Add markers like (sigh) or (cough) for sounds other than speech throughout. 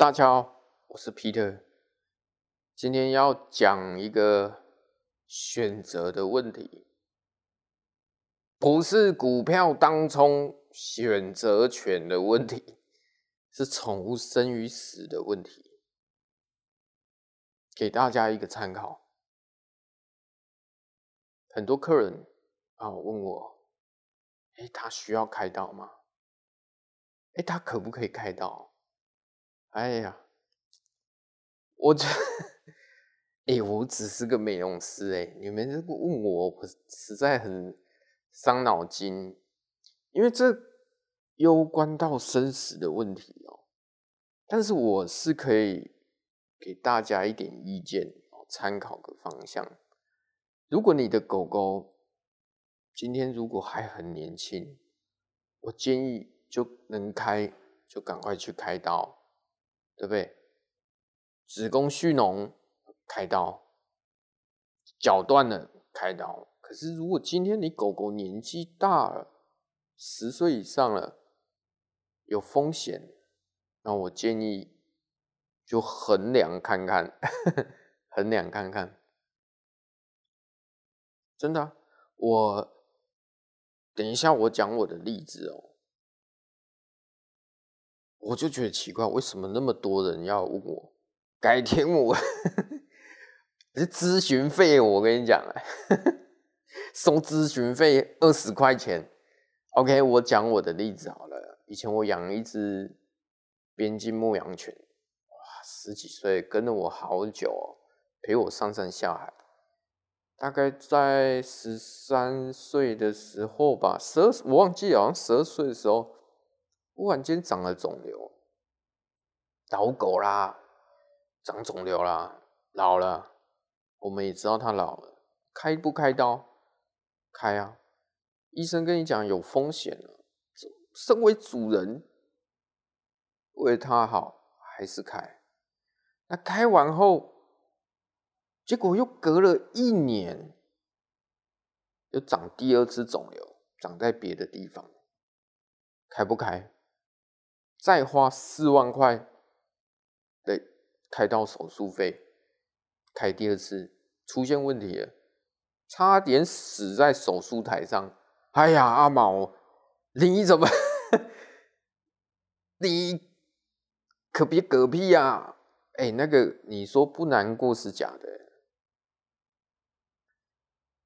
大家好，我是 Peter，今天要讲一个选择的问题，不是股票当冲选择权的问题，是宠物生与死的问题，给大家一个参考。很多客人啊问我，哎，他需要开刀吗？哎，他可不可以开刀？哎呀，我这，哎，我只是个美容师，哎，你们这个问我，我实在很伤脑筋，因为这攸关到生死的问题哦。但是我是可以给大家一点意见，参考个方向。如果你的狗狗今天如果还很年轻，我建议就能开，就赶快去开刀。对不对？子宫蓄脓开刀，脚断了开刀。可是如果今天你狗狗年纪大了，十岁以上了，有风险，那我建议就衡量看看，(laughs) 衡量看看。真的，我等一下我讲我的例子哦。我就觉得奇怪，为什么那么多人要问我？改天我这咨询费，我跟你讲啊，收咨询费二十块钱。OK，我讲我的例子好了。以前我养一只边境牧羊犬，哇，十几岁，跟了我好久哦，陪我上山下海。大概在十三岁的时候吧，十二，我忘记，好像十二岁的时候。忽然间长了肿瘤，老狗啦，长肿瘤啦，老了，我们也知道它老了，开不开刀？开啊！医生跟你讲有风险了，身为主人，为它好，还是开？那开完后，结果又隔了一年，又长第二次肿瘤，长在别的地方，开不开？再花四万块的开刀手术费，开第二次出现问题了，差点死在手术台上。哎呀，阿毛，你怎么？(laughs) 你可别嗝屁呀！哎，那个你说不难过是假的，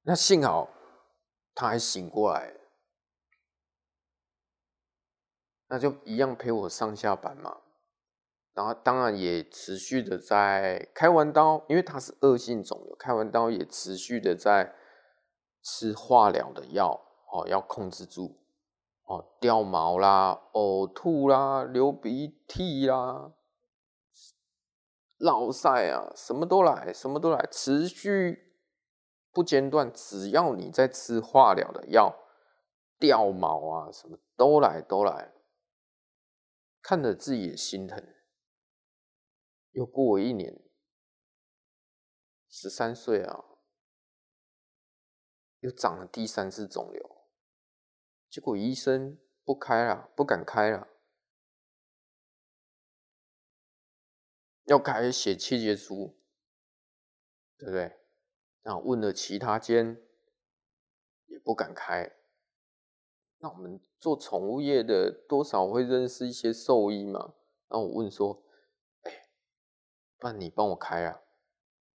那幸好他还醒过来。那就一样陪我上下班嘛，然后当然也持续的在开完刀，因为它是恶性肿瘤，开完刀也持续的在吃化疗的药哦，要控制住哦，掉毛啦、呕吐啦、流鼻涕啦、落晒啊，什么都来，什么都来，持续不间断，只要你在吃化疗的药，掉毛啊，什么都来，都来。看着自己也心疼，又过了一年，十三岁啊，又长了第三次肿瘤，结果医生不开了，不敢开了，要开写切结书，对不对？然后问了其他间，也不敢开。那我们做宠物业的多少会认识一些兽医嘛？那我问说：“哎、欸，不然你帮我开啊？”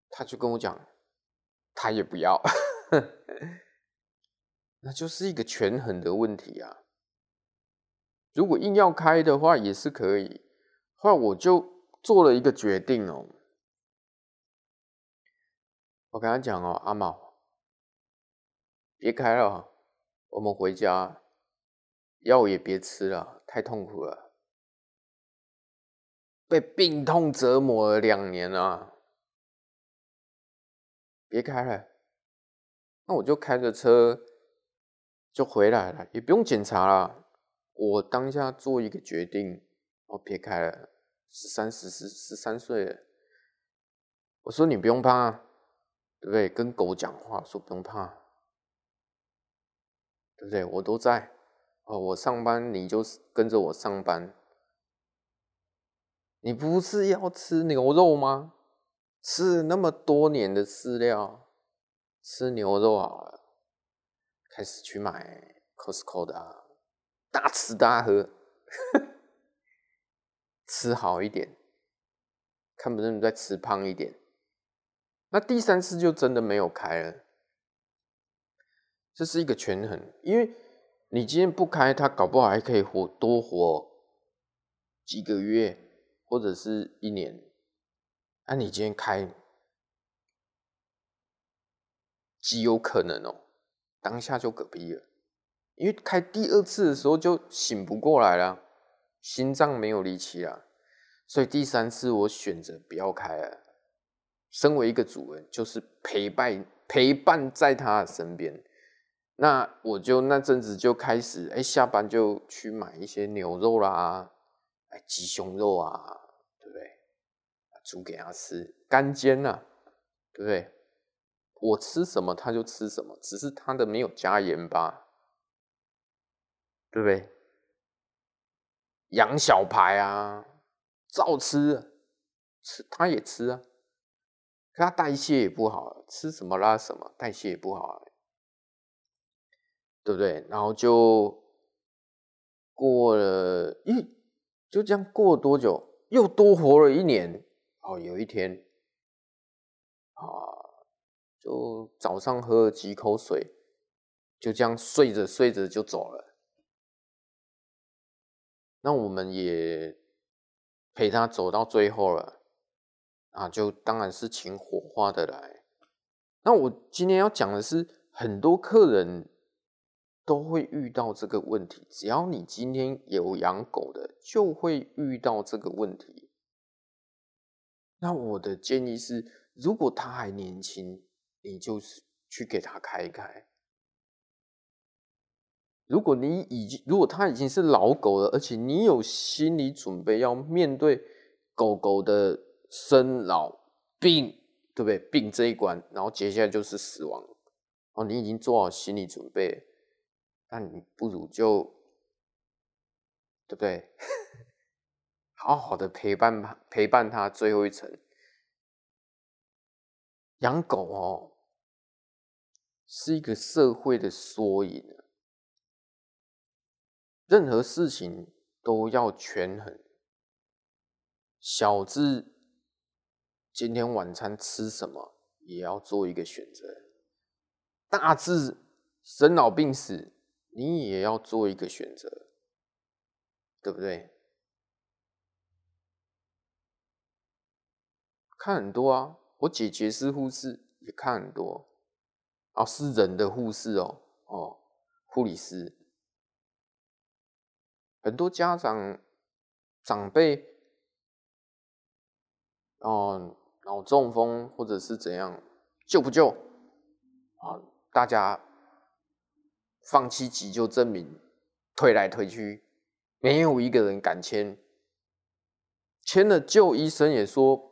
他就跟我讲，他也不要，(laughs) 那就是一个权衡的问题啊。如果硬要开的话，也是可以。后来我就做了一个决定哦，我跟他讲哦，阿毛，别开了，我们回家。药也别吃了，太痛苦了。被病痛折磨了两年了，别开了。那我就开着车就回来了，也不用检查了。我当下做一个决定，我别开了。十三、十四、十三岁了，我说你不用怕，对不对？跟狗讲话说不用怕，对不对？我都在。哦，我上班，你就跟着我上班。你不是要吃牛肉吗？吃那么多年的饲料，吃牛肉好了。开始去买 Costco 的啊，大吃大喝，(laughs) 吃好一点，看不能再吃胖一点。那第三次就真的没有开了。这是一个权衡，因为你今天不开，它搞不好还可以活多活几个月。或者是一年，那、你今天开，极有可能哦、当下就嗝屁了，因为开第二次的时候就醒不过来了，心脏没有力气了，所以第三次我选择不要开了。身为一个主人，就是陪伴陪伴在他的身边，那我就那阵子就开始，哎、下班就去买一些牛肉啦，哎，鸡胸肉啊。对不对煮给他吃，干煎、啊，对不对？我吃什么他就吃什么，只是他的没有加盐巴，对不对？羊小排啊，照吃，吃他也吃啊，可他代谢也不好，吃什么拉什么，代谢也不好啊，对不对？然后就过了，咦，就这样过了多久？又多活了一年。哦，有一天，啊，就早上喝了几口水，就这样睡着睡着就走了。那我们也陪他走到最后了，啊，就当然是请火化的来。那我今天要讲的是，很多客人都会遇到这个问题，只要你今天有养狗的，就会遇到这个问题。那我的建议是，如果他还年轻，你就是去给他开一开。如果你已经，如果他已经是老狗了，而且你有心理准备要面对狗狗的生老病，对不对？病这一关，然后接下来就是死亡，哦，你已经做好心理准备，那你不如就，对不对？(laughs) 好好的陪伴他，陪伴他最后一程。养狗哦，是一个社会的缩影。任何事情都要权衡。小至今天晚餐吃什么，也要做一个选择；大至生老病死，你也要做一个选择，对不对？看很多啊，我姐姐是护士，也看很多。啊，是人的护士哦，哦，护理师。很多家长长辈，哦，脑中风或者是怎样，救不救？啊，大家放弃急救证明，推来推去，没有一个人敢签。签了，救医生也说。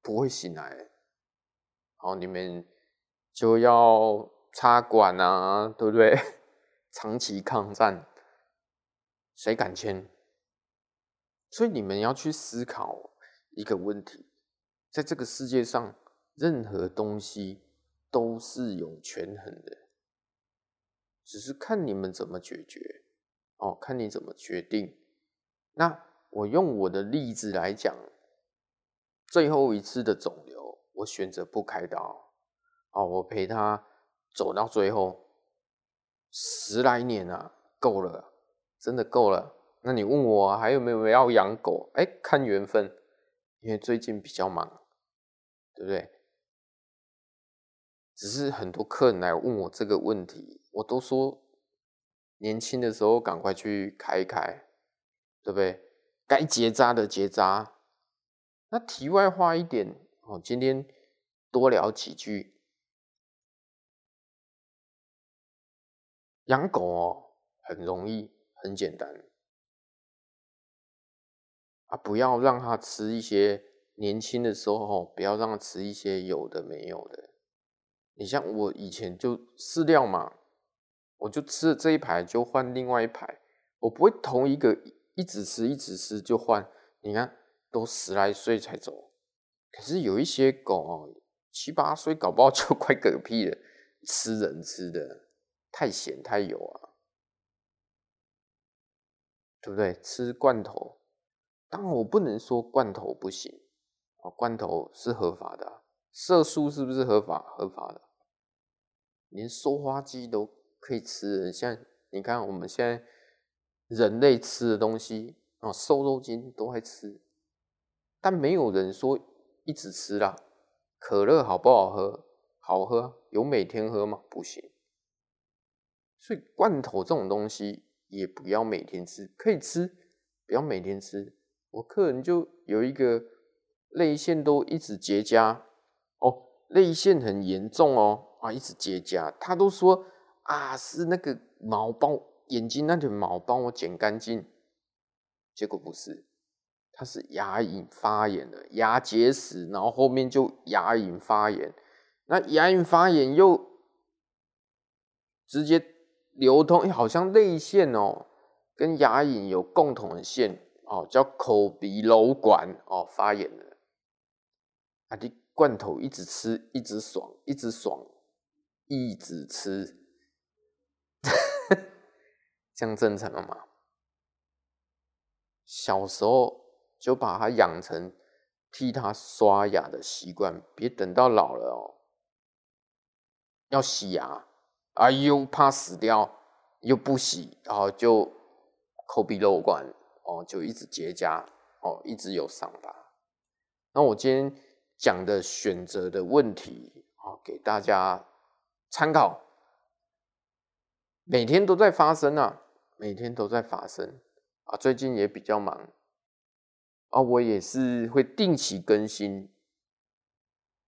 不会醒来，好，你们就要插管啊，对不对？(laughs) 长期抗战，谁敢签？所以你们要去思考一个问题，在这个世界上，任何东西都是有权衡的，只是看你们怎么解决，哦，看你怎么决定。那我用我的例子来讲。最后一次的肿瘤，我选择不开刀。哦，我陪他走到最后，十来年啊，够了，真的够了。那你问我还有没有要养狗？哎，看缘分，因为最近比较忙，对不对？只是很多客人来问我这个问题，我都说年轻的时候赶快去开一开，对不对？该结扎的结扎。那题外话一点哦，今天多聊几句。养狗哦，很容易，很简单啊！不要让它吃一些年轻的时候哦，不要让它吃一些有的没有的。你像我以前就饲料嘛，我就吃了这一排就换另外一排，我不会同一个一直吃一直吃就换，你看都十来岁才走，可是有一些狗哦，七八岁搞不好 (laughs) 就快嗝屁了，吃人吃的太咸太油啊，对不对？吃罐头，当然我不能说罐头不行啊，罐头是合法的，色素是不是合法？合法的，连塑化剂都可以吃，像你看我们现在。人类吃的东西啊，瘦肉精都会吃，但没有人说一直吃啦。可乐好不好喝？好喝，有每天喝吗？不行。所以罐头这种东西也不要每天吃，可以吃，不要每天吃。我客人就有一个泪腺都一直结痂哦，泪腺很严重哦，啊，一直结痂，他都说啊是那个毛帮。眼睛那点毛帮我剪干净，结果不是，他是牙龈发炎了，牙结石，然后后面就牙龈发炎，那牙龈发炎又直接流通，好像泪腺哦跟牙龈有共同的线哦，叫口鼻瘘管哦发炎了，啊，你罐头一直吃，一直爽，一直爽，一直吃。(laughs) 这样正常了吗？小时候就把它养成替他刷牙的习惯，别等到老了哦，要洗牙，啊又怕死掉，又不洗，然后就口鼻漏管哦，就一直结痂哦，一直有伤疤。那我今天讲的选择的问题啊，给大家参考，每天都在发生啊。每天都在发生啊，最近也比较忙啊，我也是会定期更新，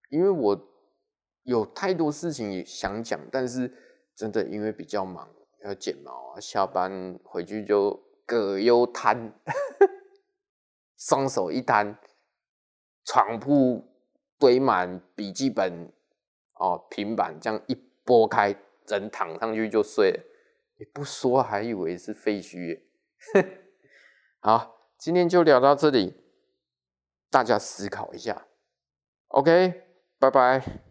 因为我有太多事情想讲，但是真的因为比较忙，要剪毛啊，下班回去就葛优瘫，双手一摊，床铺堆满笔记本哦，平板这样一拨开，人躺上去就睡了。你不说还以为是废墟哼。(laughs) 好，今天就聊到这里，大家思考一下。OK，拜拜。